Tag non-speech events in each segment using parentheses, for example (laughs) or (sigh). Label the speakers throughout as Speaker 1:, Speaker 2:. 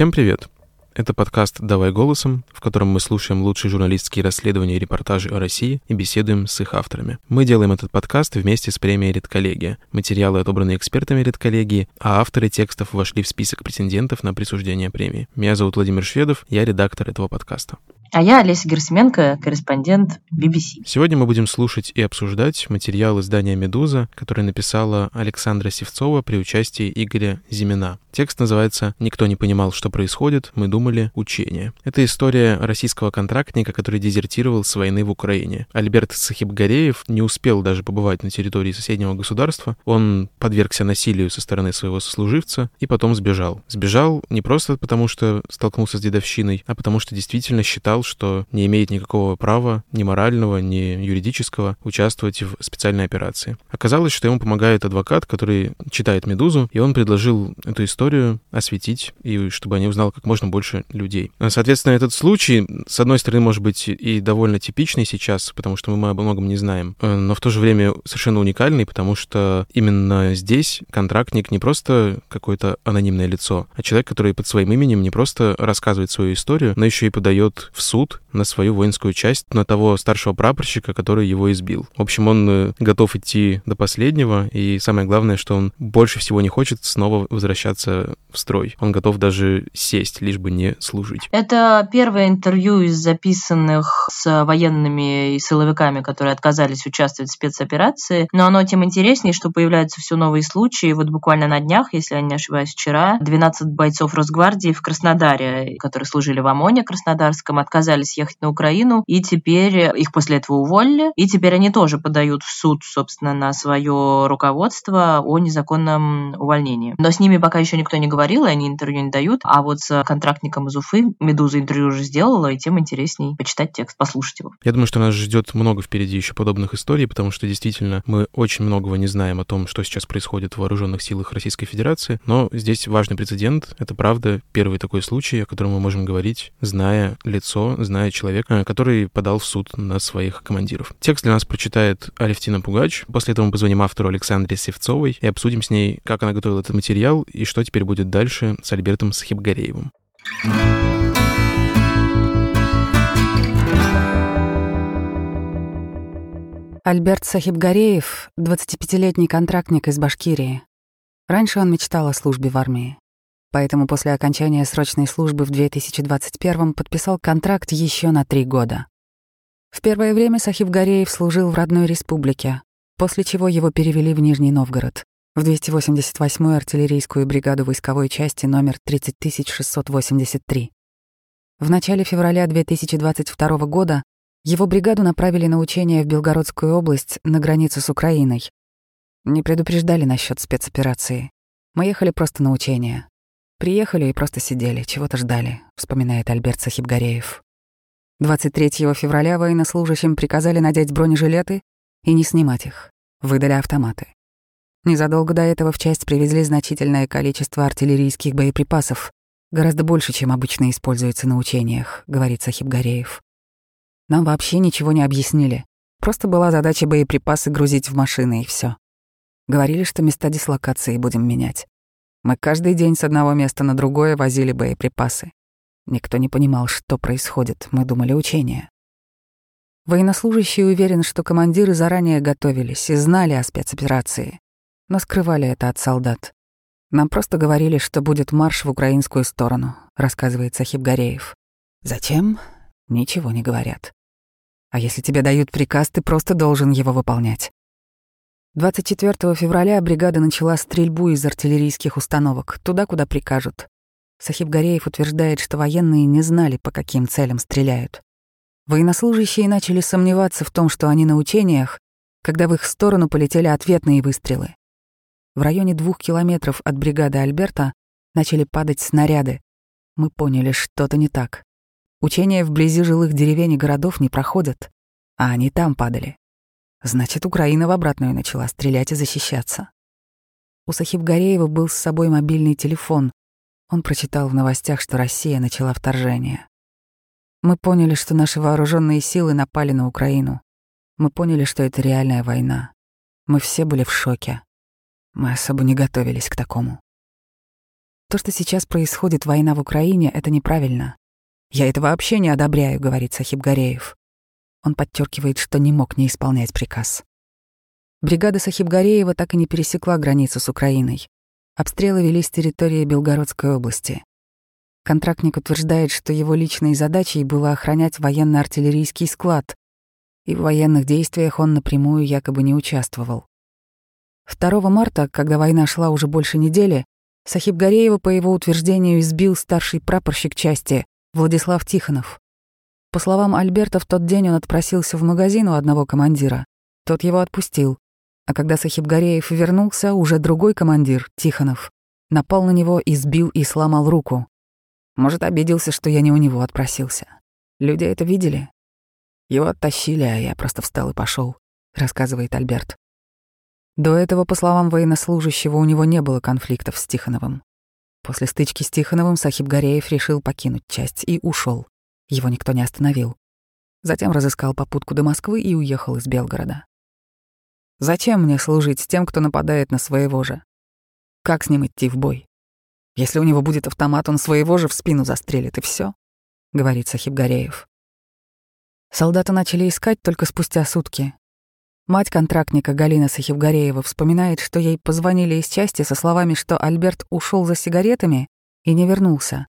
Speaker 1: Всем привет! Это подкаст «Давай голосом», в котором мы слушаем лучшие журналистские расследования и репортажи о России и беседуем с их авторами. Мы делаем этот подкаст вместе с премией «Редколлегия». Материалы отобраны экспертами «Редколлегии», а авторы текстов вошли в список претендентов на присуждение премии. Меня зовут Владимир Шведов, я редактор этого подкаста.
Speaker 2: А я Олеся Герсменко, корреспондент BBC.
Speaker 1: Сегодня мы будем слушать и обсуждать материал издания «Медуза», который написала Александра Севцова при участии Игоря Зимина. Текст называется «Никто не понимал, что происходит, мы думали, учение». Это история российского контрактника, который дезертировал с войны в Украине. Альберт Сахибгареев не успел даже побывать на территории соседнего государства. Он подвергся насилию со стороны своего сослуживца и потом сбежал. Сбежал не просто потому, что столкнулся с дедовщиной, а потому что действительно считал, сказал, что не имеет никакого права, ни морального, ни юридического, участвовать в специальной операции. Оказалось, что ему помогает адвокат, который читает «Медузу», и он предложил эту историю осветить, и чтобы они узнали как можно больше людей. Соответственно, этот случай, с одной стороны, может быть и довольно типичный сейчас, потому что мы обо многом не знаем, э, но в то же время совершенно уникальный, потому что именно здесь контрактник не просто какое-то анонимное лицо, а человек, который под своим именем не просто рассказывает свою историю, но еще и подает в суд на свою воинскую часть, на того старшего прапорщика, который его избил. В общем, он э, готов идти до последнего, и самое главное, что он больше всего не хочет снова возвращаться в строй. Он готов даже сесть, лишь бы не служить.
Speaker 2: Это первое интервью из записанных с военными и силовиками, которые отказались участвовать в спецоперации, но оно тем интереснее, что появляются все новые случаи. Вот буквально на днях, если я не ошибаюсь, вчера 12 бойцов Росгвардии в Краснодаре, которые служили в ОМОНе Краснодарском, отказались отказались ехать на Украину, и теперь их после этого уволили, и теперь они тоже подают в суд, собственно, на свое руководство о незаконном увольнении. Но с ними пока еще никто не говорил, и они интервью не дают, а вот с контрактником из Уфы Медуза интервью уже сделала, и тем интересней почитать текст, послушать его.
Speaker 1: Я думаю, что нас ждет много впереди еще подобных историй, потому что действительно мы очень многого не знаем о том, что сейчас происходит в вооруженных силах Российской Федерации, но здесь важный прецедент, это правда первый такой случай, о котором мы можем говорить, зная лицо знает человека, который подал в суд на своих командиров. Текст для нас прочитает Алевтина Пугач. После этого мы позвоним автору Александре Севцовой и обсудим с ней, как она готовила этот материал и что теперь будет дальше с Альбертом Сахибгареевым.
Speaker 3: Альберт Сахибгареев — 25-летний контрактник из Башкирии. Раньше он мечтал о службе в армии. Поэтому после окончания срочной службы в 2021 подписал контракт еще на три года. В первое время Сахиб Гореев служил в родной республике, после чего его перевели в Нижний Новгород, в 288-ю артиллерийскую бригаду войсковой части номер 30683. В начале февраля 2022 года его бригаду направили на учения в Белгородскую область на границу с Украиной. Не предупреждали насчет спецоперации. Мы ехали просто на учения. Приехали и просто сидели, чего-то ждали, вспоминает Альберт Сахибгареев. 23 февраля военнослужащим приказали надеть бронежилеты и не снимать их. Выдали автоматы. Незадолго до этого в часть привезли значительное количество артиллерийских боеприпасов, гораздо больше, чем обычно используется на учениях, говорит Сахибгареев. Нам вообще ничего не объяснили. Просто была задача боеприпасы грузить в машины и все. Говорили, что места дислокации будем менять. Мы каждый день с одного места на другое возили боеприпасы. Никто не понимал, что происходит, мы думали учения. Военнослужащий уверен, что командиры заранее готовились и знали о спецоперации, но скрывали это от солдат. Нам просто говорили, что будет марш в украинскую сторону, рассказывает Сахиб Гореев. Зачем? Ничего не говорят. А если тебе дают приказ, ты просто должен его выполнять. 24 февраля бригада начала стрельбу из артиллерийских установок, туда, куда прикажут. Сахиб Гореев утверждает, что военные не знали, по каким целям стреляют. Военнослужащие начали сомневаться в том, что они на учениях, когда в их сторону полетели ответные выстрелы. В районе двух километров от бригады Альберта начали падать снаряды. Мы поняли, что-то не так. Учения вблизи жилых деревень и городов не проходят, а они там падали. Значит, Украина в обратную начала стрелять и защищаться. У Сахибгареева был с собой мобильный телефон. Он прочитал в новостях, что Россия начала вторжение. Мы поняли, что наши вооруженные силы напали на Украину. Мы поняли, что это реальная война. Мы все были в шоке. Мы особо не готовились к такому. То, что сейчас происходит война в Украине, это неправильно. Я это вообще не одобряю, говорит Сахиб Гареев. Он подчеркивает, что не мог не исполнять приказ. Бригада Сахиб Гареева так и не пересекла границу с Украиной. Обстрелы велись с территории Белгородской области. Контрактник утверждает, что его личной задачей было охранять военно-артиллерийский склад, и в военных действиях он напрямую якобы не участвовал. 2 марта, когда война шла уже больше недели, Сахиб Гареева, по его утверждению, избил старший прапорщик части Владислав Тихонов. По словам Альберта, в тот день он отпросился в магазин у одного командира. Тот его отпустил. А когда Сахиб Гареев вернулся, уже другой командир, Тихонов, напал на него, избил и сломал руку. Может, обиделся, что я не у него отпросился. Люди это видели. Его оттащили, а я просто встал и пошел, рассказывает Альберт. До этого, по словам военнослужащего, у него не было конфликтов с Тихоновым. После стычки с Тихоновым Сахиб Гореев решил покинуть часть и ушел. Его никто не остановил. Затем разыскал попутку до Москвы и уехал из Белгорода. Зачем мне служить с тем, кто нападает на своего же? Как с ним идти в бой? Если у него будет автомат, он своего же в спину застрелит, и все, говорит Сахиб Гореев. Солдаты начали искать только спустя сутки, Мать контрактника Галина Сахивгареева вспоминает, что ей позвонили из части со словами, что Альберт ушел за сигаретами и не вернулся.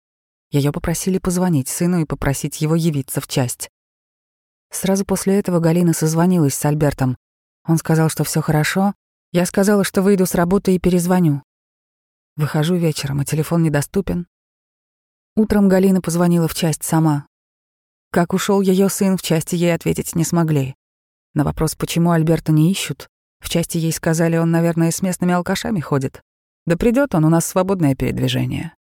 Speaker 3: Ее попросили позвонить сыну и попросить его явиться в часть. Сразу после этого Галина созвонилась с Альбертом. Он сказал, что все хорошо. Я сказала, что выйду с работы и перезвоню. Выхожу вечером, а телефон недоступен. Утром Галина позвонила в часть сама. Как ушел ее сын, в части ей ответить не смогли. На вопрос, почему Альберта не ищут, в части ей сказали, он, наверное, с местными алкашами ходит. Да придет он, у нас свободное передвижение.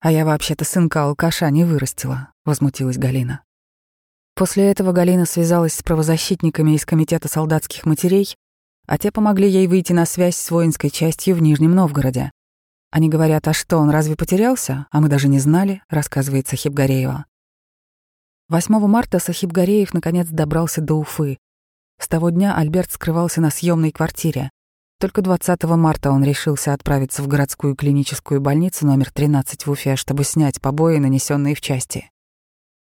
Speaker 3: А я вообще-то сынка алкаша не вырастила, возмутилась Галина. После этого Галина связалась с правозащитниками из Комитета солдатских матерей, а те помогли ей выйти на связь с воинской частью в Нижнем Новгороде. Они говорят, а что, он разве потерялся? А мы даже не знали, рассказывает Сахиб Гореева. 8 марта Сахиб Гореев наконец добрался до Уфы, с того дня Альберт скрывался на съемной квартире. Только 20 марта он решился отправиться в городскую клиническую больницу номер 13 в Уфе, чтобы снять побои, нанесенные в части.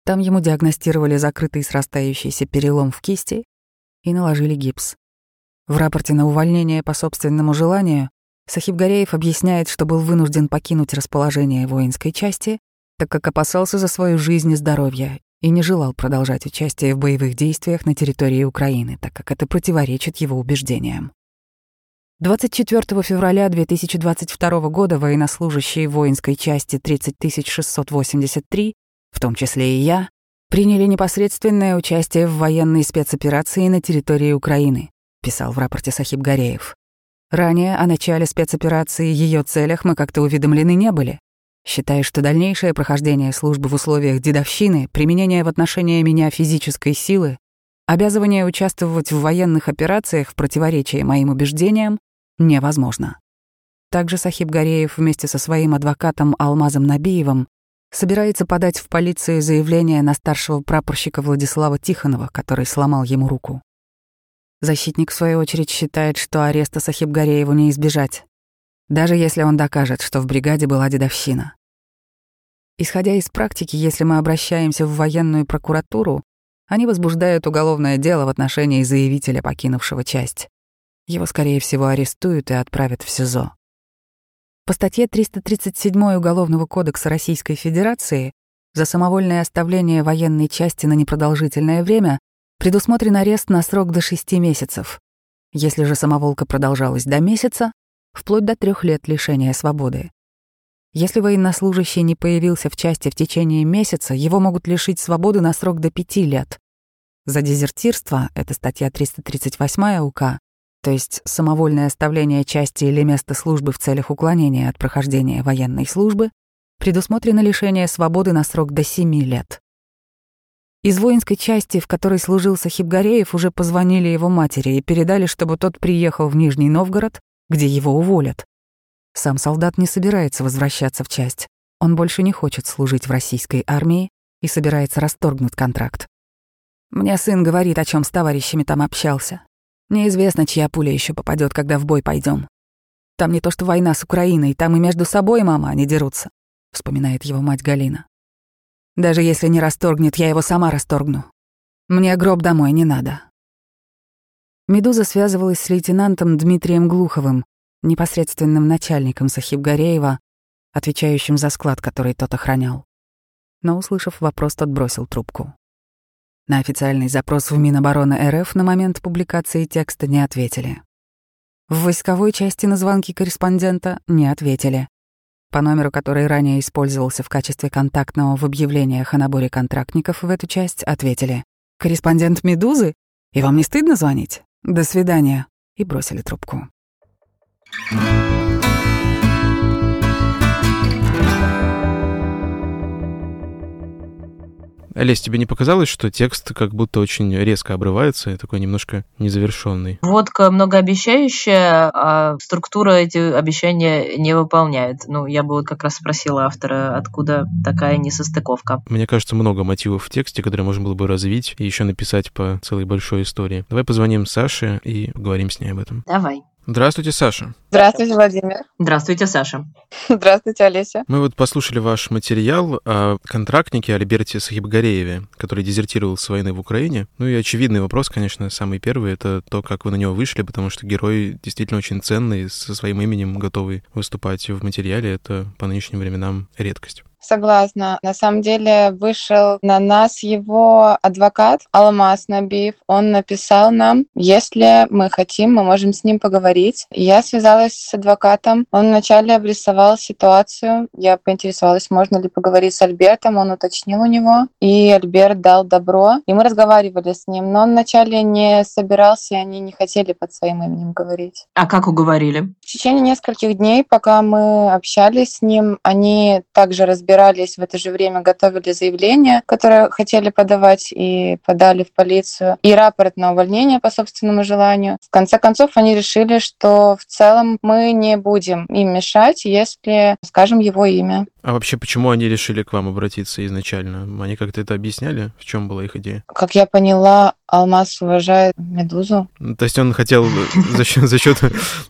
Speaker 3: Там ему диагностировали закрытый срастающийся перелом в кисти и наложили гипс. В рапорте на увольнение по собственному желанию Сахибгареев объясняет, что был вынужден покинуть расположение воинской части, так как опасался за свою жизнь и здоровье и не желал продолжать участие в боевых действиях на территории Украины, так как это противоречит его убеждениям. 24 февраля 2022 года военнослужащие воинской части 30683, в том числе и я, приняли непосредственное участие в военной спецоперации на территории Украины, писал в рапорте Сахиб Гореев. Ранее о начале спецоперации и ее целях мы как-то уведомлены не были считая, что дальнейшее прохождение службы в условиях дедовщины, применение в отношении меня физической силы, обязывание участвовать в военных операциях в противоречии моим убеждениям невозможно. Также Сахиб Гореев вместе со своим адвокатом Алмазом Набиевым собирается подать в полицию заявление на старшего прапорщика Владислава Тихонова, который сломал ему руку. Защитник, в свою очередь, считает, что ареста Сахиб Горееву не избежать, даже если он докажет, что в бригаде была дедовщина. Исходя из практики, если мы обращаемся в военную прокуратуру, они возбуждают уголовное дело в отношении заявителя, покинувшего часть. Его, скорее всего, арестуют и отправят в СИЗО. По статье 337 Уголовного кодекса Российской Федерации за самовольное оставление военной части на непродолжительное время предусмотрен арест на срок до 6 месяцев. Если же самоволка продолжалась до месяца, вплоть до трех лет лишения свободы. Если военнослужащий не появился в части в течение месяца, его могут лишить свободы на срок до пяти лет. За дезертирство, это статья 338 УК, то есть самовольное оставление части или места службы в целях уклонения от прохождения военной службы, предусмотрено лишение свободы на срок до 7 лет. Из воинской части, в которой служил Сахибгареев, уже позвонили его матери и передали, чтобы тот приехал в Нижний Новгород, где его уволят. Сам солдат не собирается возвращаться в часть. Он больше не хочет служить в российской армии и собирается расторгнуть контракт. Мне сын говорит, о чем с товарищами там общался. Неизвестно, чья пуля еще попадет, когда в бой пойдем. Там не то что война с Украиной, там и между собой, мама, они дерутся», — вспоминает его мать Галина. «Даже если не расторгнет, я его сама расторгну. Мне гроб домой не надо». «Медуза» связывалась с лейтенантом Дмитрием Глуховым, непосредственным начальником Сахибгареева, отвечающим за склад, который тот охранял. Но, услышав вопрос, тот бросил трубку. На официальный запрос в Минобороны РФ на момент публикации текста не ответили. В войсковой части на звонки корреспондента не ответили. По номеру, который ранее использовался в качестве контактного в объявлениях о наборе контрактников в эту часть, ответили. «Корреспондент «Медузы»? И вам не стыдно звонить? До свидания». И бросили трубку.
Speaker 1: Олесь, тебе не показалось, что текст как будто очень резко обрывается и такой немножко незавершенный?
Speaker 2: Водка многообещающая, а структура эти обещания не выполняет. Ну, я бы вот как раз спросила автора, откуда такая несостыковка.
Speaker 1: Мне кажется, много мотивов в тексте, которые можно было бы развить и еще написать по целой большой истории. Давай позвоним Саше и поговорим с ней об этом.
Speaker 2: Давай.
Speaker 1: Здравствуйте, Саша.
Speaker 4: Здравствуйте, Владимир.
Speaker 2: Здравствуйте, Саша.
Speaker 4: Здравствуйте, Олеся.
Speaker 1: Мы вот послушали ваш материал о контрактнике Альберте Сахибгарееве, который дезертировал с войны в Украине. Ну и очевидный вопрос, конечно, самый первый, это то, как вы на него вышли, потому что герой действительно очень ценный, со своим именем готовый выступать в материале. Это по нынешним временам редкость.
Speaker 4: Согласна. На самом деле вышел на нас его адвокат Алмаз Набиев. Он написал нам, если мы хотим, мы можем с ним поговорить. Я связалась с адвокатом. Он вначале обрисовал ситуацию. Я поинтересовалась, можно ли поговорить с Альбертом. Он уточнил у него. И Альберт дал добро. И мы разговаривали с ним. Но он вначале не собирался, и они не хотели под своим именем говорить.
Speaker 2: А как уговорили?
Speaker 4: В течение нескольких дней, пока мы общались с ним, они также разбирались разбирались, в это же время готовили заявление, которое хотели подавать и подали в полицию, и рапорт на увольнение по собственному желанию. В конце концов, они решили, что в целом мы не будем им мешать, если скажем его имя.
Speaker 1: А вообще, почему они решили к вам обратиться изначально? Они как-то это объясняли? В чем была их идея?
Speaker 4: Как я поняла, Алмаз уважает Медузу.
Speaker 1: Ну, то есть он хотел (laughs) за счет, за счет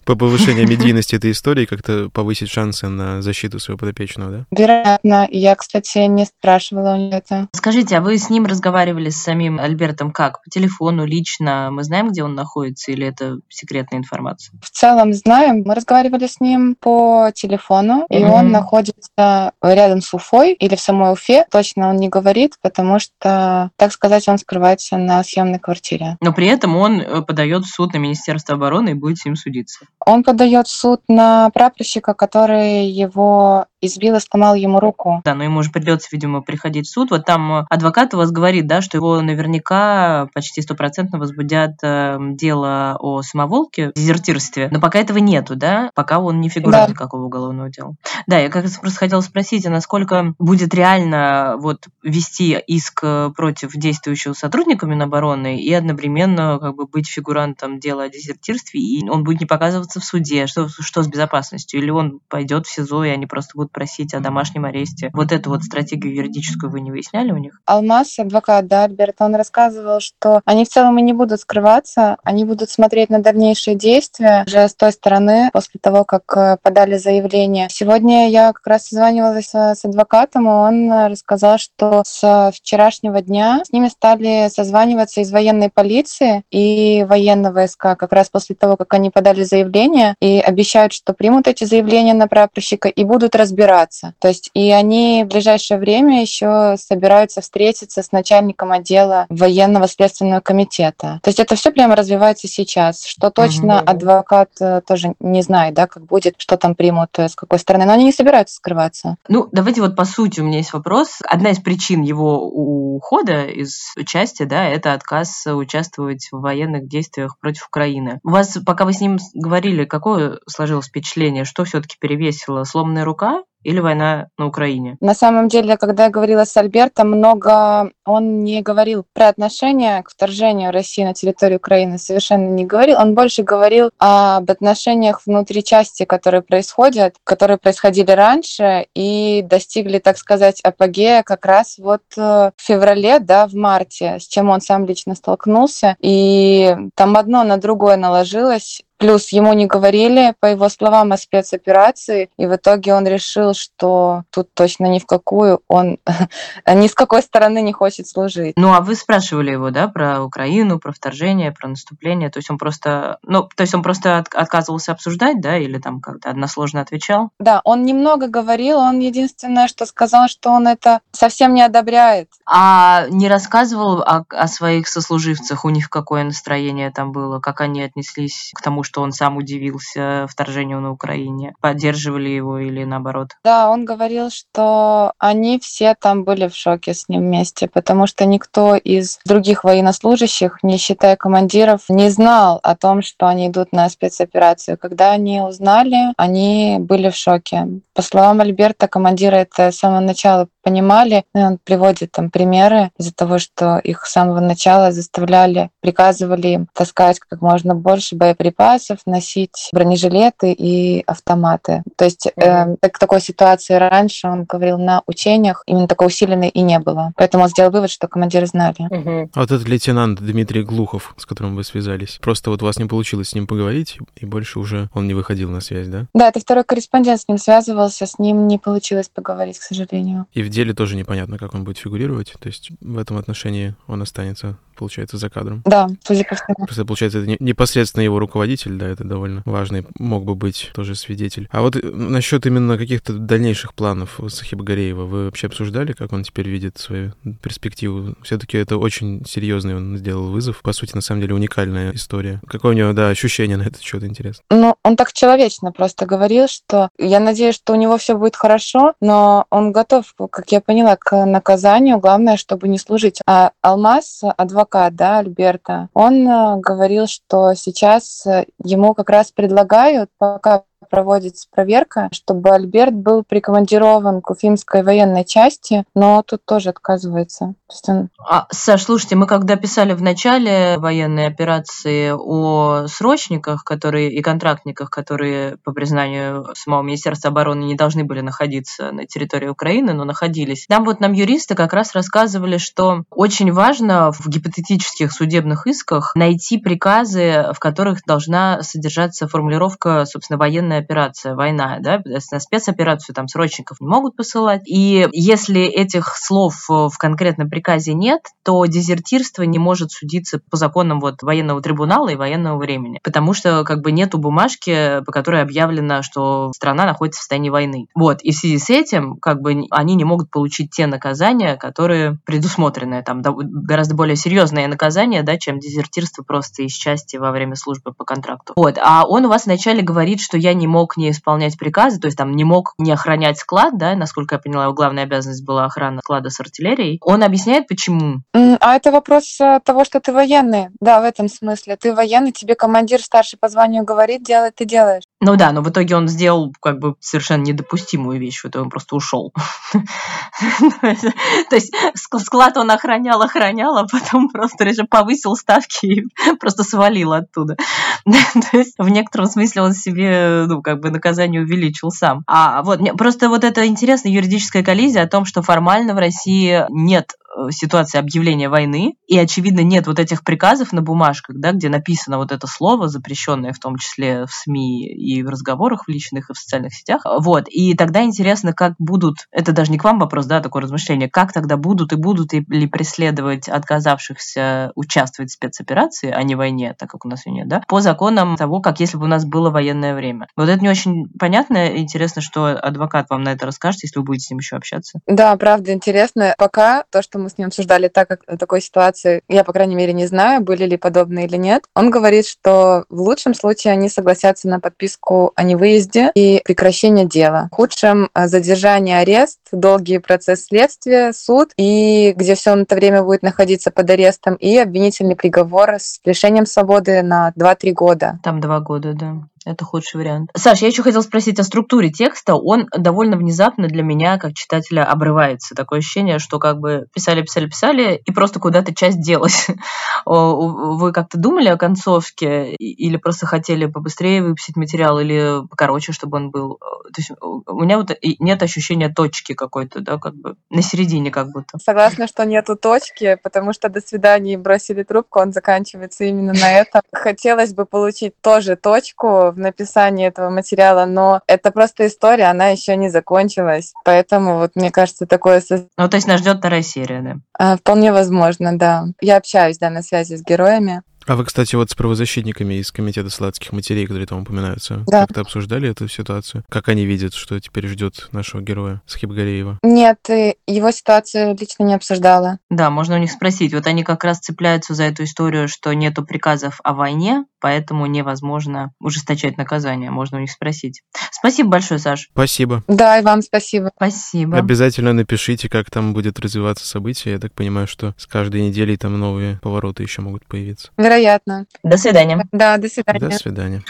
Speaker 1: повышения медийности этой истории как-то повысить шансы на защиту своего подопечного, да?
Speaker 4: Вероятно. Я, кстати, не спрашивала у него это.
Speaker 2: Скажите, а вы с ним разговаривали с самим Альбертом как? По телефону, лично? Мы знаем, где он находится, или это секретная информация?
Speaker 4: В целом знаем. Мы разговаривали с ним по телефону, mm-hmm. и он находится рядом с Уфой или в самой Уфе. Точно он не говорит, потому что, так сказать, он скрывается на съемной квартире.
Speaker 2: Но при этом он э, подает в суд на Министерство обороны и будет с ним судиться.
Speaker 4: Он подает в суд на прапорщика, который его избил и сломал ему руку.
Speaker 2: Да, но ему уже придется, видимо, приходить в суд. Вот там э, адвокат у вас говорит, да, что его наверняка почти стопроцентно возбудят э, дело о самоволке, дезертирстве. Но пока этого нету, да, пока он не фигурирует да. никакого уголовного дела. Да, я как раз просто хотела спросить, а насколько будет реально вот вести иск э, против действующего сотрудника Минобороны и одновременно как бы быть фигурантом дела о дезертирстве, и он будет не показываться в суде, что, что с безопасностью, или он пойдет в СИЗО, и они просто будут просить о домашнем аресте. Вот эту вот стратегию юридическую вы не выясняли у них?
Speaker 4: Алмаз, адвокат, да, Альберт, он рассказывал, что они в целом и не будут скрываться, они будут смотреть на дальнейшие действия уже с той стороны, после того, как э, подали заявление. Сегодня я как раз созванивалась с адвокатом, и он рассказал, что с вчерашнего дня с ними стали созваниваться из военной полиции и военного СК как раз после того, как они подали заявление и обещают, что примут эти заявления на прапорщика и будут разбираться разбираться. То есть и они в ближайшее время еще собираются встретиться с начальником отдела военного следственного комитета. То есть это все прямо развивается сейчас. Что точно угу. адвокат э, тоже не знает, да, как будет, что там примут, э, с какой стороны. Но они не собираются скрываться.
Speaker 2: Ну, давайте вот по сути у меня есть вопрос. Одна из причин его ухода из части, да, это отказ участвовать в военных действиях против Украины. У вас, пока вы с ним говорили, какое сложилось впечатление, что все-таки перевесило сломанная рука или война на Украине?
Speaker 4: На самом деле, когда я говорила с Альбертом, много он не говорил про отношения к вторжению России на территорию Украины, совершенно не говорил. Он больше говорил об отношениях внутри части, которые происходят, которые происходили раньше и достигли, так сказать, апогея как раз вот э, в феврале, да, в марте, с чем он сам лично столкнулся. И там одно на другое наложилось, Плюс ему не говорили, по его словам, о спецоперации, и в итоге он решил, что тут точно ни в какую он (laughs) ни с какой стороны не хочет служить.
Speaker 2: Ну, а вы спрашивали его, да, про Украину, про вторжение, про наступление, то есть он просто, ну, то есть он просто отказывался обсуждать, да, или там как-то односложно отвечал?
Speaker 4: Да, он немного говорил, он единственное, что сказал, что он это совсем не одобряет.
Speaker 2: А не рассказывал о, о своих сослуживцах, у них какое настроение там было, как они отнеслись к тому, что он сам удивился вторжению на Украине? Поддерживали его или наоборот?
Speaker 4: Да, он говорил, что они все там были в шоке с ним вместе, потому что никто из других военнослужащих, не считая командиров, не знал о том, что они идут на спецоперацию. Когда они узнали, они были в шоке. По словам Альберта, командиры это с самого начала понимали. И он приводит там примеры из-за того, что их с самого начала заставляли, приказывали им таскать как можно больше боеприпасов, носить бронежилеты и автоматы. То есть э, так, такой ситуации раньше, он говорил, на учениях именно такой усиленной и не было. Поэтому он сделал вывод, что командиры знали.
Speaker 1: Угу. А вот этот лейтенант Дмитрий Глухов, с которым вы связались, просто вот у вас не получилось с ним поговорить, и больше уже он не выходил на связь, да?
Speaker 4: Да, это второй корреспондент с ним связывался, с ним не получилось поговорить, к сожалению.
Speaker 1: И в деле тоже непонятно, как он будет фигурировать, то есть в этом отношении он останется получается, за кадром.
Speaker 4: Да, судя по всему.
Speaker 1: Просто, получается, это непосредственно его руководитель, да, это довольно важный, мог бы быть тоже свидетель. А вот э, насчет именно каких-то дальнейших планов Сахибгареева, вы вообще обсуждали, как он теперь видит свою перспективу? Все-таки это очень серьезный он сделал вызов. По сути, на самом деле, уникальная история. Какое у него, да, ощущение на этот счет интересно?
Speaker 4: Ну, он так человечно просто говорил, что я надеюсь, что у него все будет хорошо, но он готов, как я поняла, к наказанию. Главное, чтобы не служить. А Алмаз, адвокат адвокат, да, Альберта, он э, говорил, что сейчас э, ему как раз предлагают, пока проводится проверка, чтобы Альберт был прикомандирован к Уфимской военной части, но тут тоже отказывается.
Speaker 2: Он... А, Саш, слушайте, мы когда писали в начале военной операции о срочниках которые, и контрактниках, которые, по признанию самого Министерства обороны, не должны были находиться на территории Украины, но находились, там вот нам юристы как раз рассказывали, что очень важно в гипотетических судебных исках найти приказы, в которых должна содержаться формулировка, собственно, военная военная операция, война, да, на спецоперацию там срочников не могут посылать. И если этих слов э, в конкретном приказе нет, то дезертирство не может судиться по законам вот военного трибунала и военного времени, потому что как бы нету бумажки, по которой объявлено, что страна находится в состоянии войны. Вот, и в связи с этим как бы они не могут получить те наказания, которые предусмотрены, там гораздо более серьезные наказания, да, чем дезертирство просто из части во время службы по контракту. Вот, а он у вас вначале говорит, что я не мог не исполнять приказы, то есть там не мог не охранять склад, да, насколько я поняла, его главная обязанность была охрана склада с артиллерией. Он объясняет, почему.
Speaker 4: А это вопрос э, того, что ты военный. Да, в этом смысле. Ты военный, тебе командир старший по званию говорит, делай, ты делаешь.
Speaker 2: Ну да, но в итоге он сделал как бы совершенно недопустимую вещь, итоге он просто ушел. (laughs) То есть склад он охранял, охранял, а потом просто решил повысил ставки и (laughs) просто свалил оттуда. (laughs) То есть в некотором смысле он себе, ну, как бы наказание увеличил сам. А вот просто вот это интересная юридическая коллизия о том, что формально в России нет ситуации объявления войны, и, очевидно, нет вот этих приказов на бумажках, да, где написано вот это слово, запрещенное в том числе в СМИ и в разговорах в личных и в социальных сетях. Вот. И тогда интересно, как будут, это даже не к вам вопрос, да, такое размышление, как тогда будут и будут ли преследовать отказавшихся участвовать в спецоперации, а не войне, так как у нас ее нет, да, по законам того, как если бы у нас было военное время. Вот это не очень понятно. Интересно, что адвокат вам на это расскажет, если вы будете с ним еще общаться.
Speaker 4: Да, правда, интересно. Пока то, что мы с ним обсуждали, так как такой ситуации, я, по крайней мере, не знаю, были ли подобные или нет. Он говорит, что в лучшем случае они согласятся на подписку о невыезде и прекращение дела. В худшем — задержание, арест, долгий процесс следствия, суд, и где все на это время будет находиться под арестом, и обвинительный приговор с лишением свободы на 2-3 года.
Speaker 2: Там 2 года, да. Это худший вариант. Саш, я еще хотела спросить о структуре текста. Он довольно внезапно для меня, как читателя, обрывается. Такое ощущение, что как бы писали, писали, писали, и просто куда-то часть делась. (laughs) Вы как-то думали о концовке или просто хотели побыстрее выпустить материал или покороче, чтобы он был? То есть у меня вот нет ощущения точки какой-то, да, как бы на середине как будто.
Speaker 4: Согласна, что нету точки, потому что до свидания бросили трубку, он заканчивается именно на этом. Хотелось бы получить тоже точку в написании этого материала, но это просто история, она еще не закончилась. Поэтому вот мне кажется, такое...
Speaker 2: Ну, то есть нас ждет вторая серия, да?
Speaker 4: А, вполне возможно, да. Я общаюсь, да, на связи с героями.
Speaker 1: А вы, кстати, вот с правозащитниками из Комитета сладких матерей, которые там упоминаются, да. как-то обсуждали эту ситуацию? Как они видят, что теперь ждет нашего героя Схибгареева?
Speaker 4: Нет, его ситуацию лично не обсуждала.
Speaker 2: Да, можно у них спросить. Вот они как раз цепляются за эту историю, что нету приказов о войне, поэтому невозможно ужесточать наказание. Можно у них спросить. Спасибо большое, Саш.
Speaker 1: Спасибо.
Speaker 4: Да, и вам спасибо.
Speaker 2: Спасибо.
Speaker 1: Обязательно напишите, как там будет развиваться событие. Я так понимаю, что с каждой неделей там новые повороты еще могут появиться.
Speaker 4: Вероятно Вероятно.
Speaker 2: До свидания.
Speaker 4: Да, до свидания.
Speaker 1: До свидания.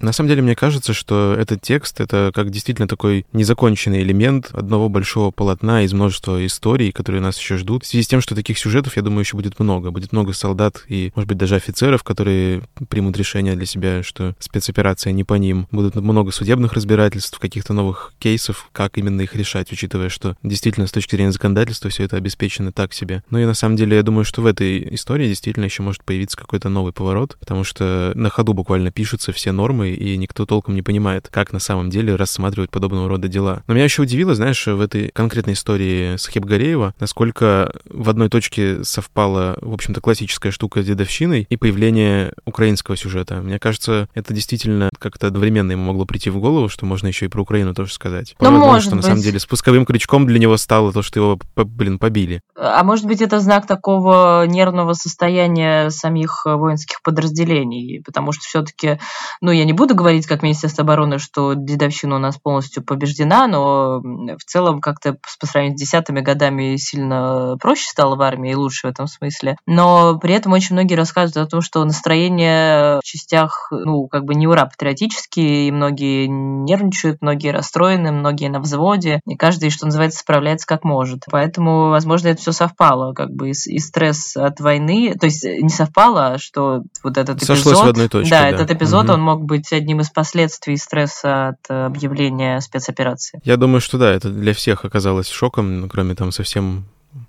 Speaker 1: На самом деле, мне кажется, что этот текст — это как действительно такой незаконченный элемент одного большого полотна из множества историй, которые нас еще ждут. В связи с тем, что таких сюжетов, я думаю, еще будет много. Будет много солдат и, может быть, даже офицеров, которые примут решение для себя, что спецоперация не по ним. Будут много судебных разбирательств, каких-то новых кейсов, как именно их решать, учитывая, что действительно с точки зрения законодательства все это обеспечено так себе. Но и на самом деле, я думаю, что в этой истории действительно еще может появиться какой-то новый поворот, потому что на ходу буквально пишутся все нормы, и никто толком не понимает, как на самом деле рассматривать подобного рода дела. Но меня еще удивило, знаешь, в этой конкретной истории с Хебгареева, насколько в одной точке совпала, в общем-то, классическая штука с дедовщиной и появление украинского сюжета. Мне кажется, это действительно как-то одновременно ему могло прийти в голову, что можно еще и про Украину тоже сказать.
Speaker 2: Ну, может
Speaker 1: что
Speaker 2: быть.
Speaker 1: на самом деле спусковым крючком для него стало то, что его, блин, побили.
Speaker 2: А может быть, это знак такого нервного состояния самих воинских подразделений, потому что все-таки, ну, я не буду говорить, как Министерство обороны, что дедовщина у нас полностью побеждена, но в целом как-то по сравнению с десятыми годами сильно проще стало в армии и лучше в этом смысле. Но при этом очень многие рассказывают о том, что настроение в частях, ну, как бы не ура патриотические, и многие нервничают, многие расстроены, многие на взводе, и каждый, что называется, справляется как может. Поэтому, возможно, это все совпало, как бы и, и стресс от войны, то есть не совпало, а что вот этот
Speaker 1: Сошлось
Speaker 2: эпизод...
Speaker 1: в одной точке,
Speaker 2: да,
Speaker 1: да.
Speaker 2: этот эпизод,
Speaker 1: Угу.
Speaker 2: он мог быть одним из последствий стресса от объявления спецоперации.
Speaker 1: Я думаю, что да, это для всех оказалось шоком, ну, кроме там совсем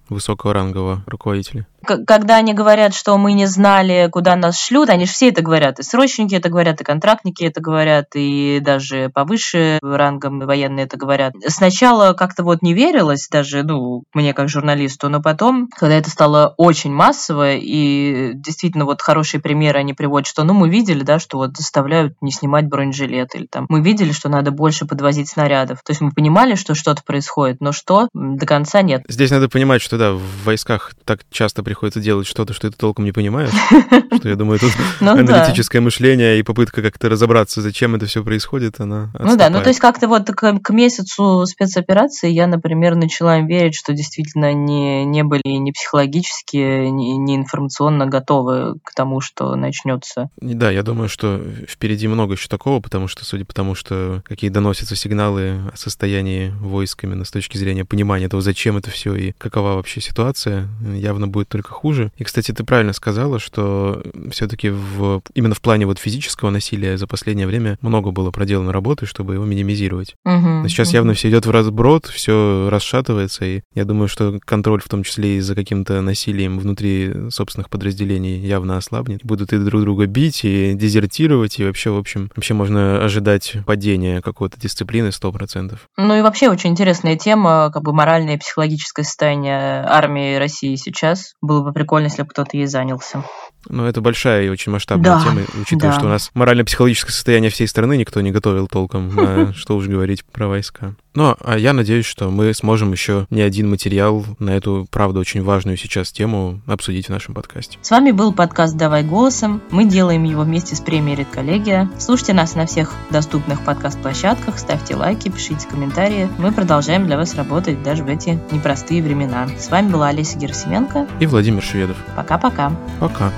Speaker 1: высокого рангового руководителя.
Speaker 2: Когда они говорят, что мы не знали, куда нас шлют, они же все это говорят. И срочники это говорят, и контрактники это говорят, и даже повыше рангом военные это говорят. Сначала как-то вот не верилось даже, ну, мне как журналисту, но потом, когда это стало очень массово, и действительно вот хорошие примеры они приводят, что, ну, мы видели, да, что вот заставляют не снимать бронежилет, или там, мы видели, что надо больше подвозить снарядов. То есть мы понимали, что что-то происходит, но что, до конца нет.
Speaker 1: Здесь надо понимать, что да, в войсках так часто приходится делать что-то, что ты толком не понимаешь. (laughs) Что я думаю, тут
Speaker 2: Ну
Speaker 1: аналитическое мышление и попытка как-то разобраться, зачем это все происходит, она
Speaker 2: Ну да, ну то есть как-то вот к, к месяцу спецоперации я, например, начала им верить, что действительно не, не были ни психологически, ни, ни информационно готовы к тому, что начнется.
Speaker 1: Да, я думаю, что впереди много еще такого, потому что, судя по тому, что какие доносятся сигналы о состоянии войск именно с точки зрения понимания того, зачем это все и какова вообще ситуация, явно будет только хуже. И, кстати, ты правильно сказала, что все-таки в, именно в плане вот физического насилия за последнее время много было проделано работы, чтобы его минимизировать. Но сейчас
Speaker 2: мгм.
Speaker 1: явно все идет в разброд, все расшатывается, и я думаю, что контроль, в том числе и за каким-то насилием внутри собственных подразделений, явно ослабнет. Будут и друг друга бить, и дезертировать, и вообще, в общем, вообще можно ожидать падения какой-то дисциплины 100%.
Speaker 2: Ну и вообще очень интересная тема, как бы моральное и психологическое состояние армии России сейчас. Было бы прикольно, если бы кто-то ей занялся.
Speaker 1: Ну, это большая и очень масштабная
Speaker 2: Да,
Speaker 1: тема, учитывая,
Speaker 2: да.
Speaker 1: что у нас морально-психологическое состояние всей страны никто не готовил толком, (laughs) а что уж говорить про войска. Ну, а я надеюсь, что мы сможем еще не один материал на эту, правда, очень важную сейчас тему обсудить в нашем подкасте.
Speaker 2: С вами был подкаст «Давай голосом». Мы делаем его вместе с премией «Редколлегия». Слушайте нас на всех доступных подкаст-площадках, ставьте лайки, пишите комментарии. Мы продолжаем для вас работать даже в эти непростые времена. С вами была Олеся Герасименко.
Speaker 1: И Владимир Шведов.
Speaker 2: Пока-пока.
Speaker 1: Пока.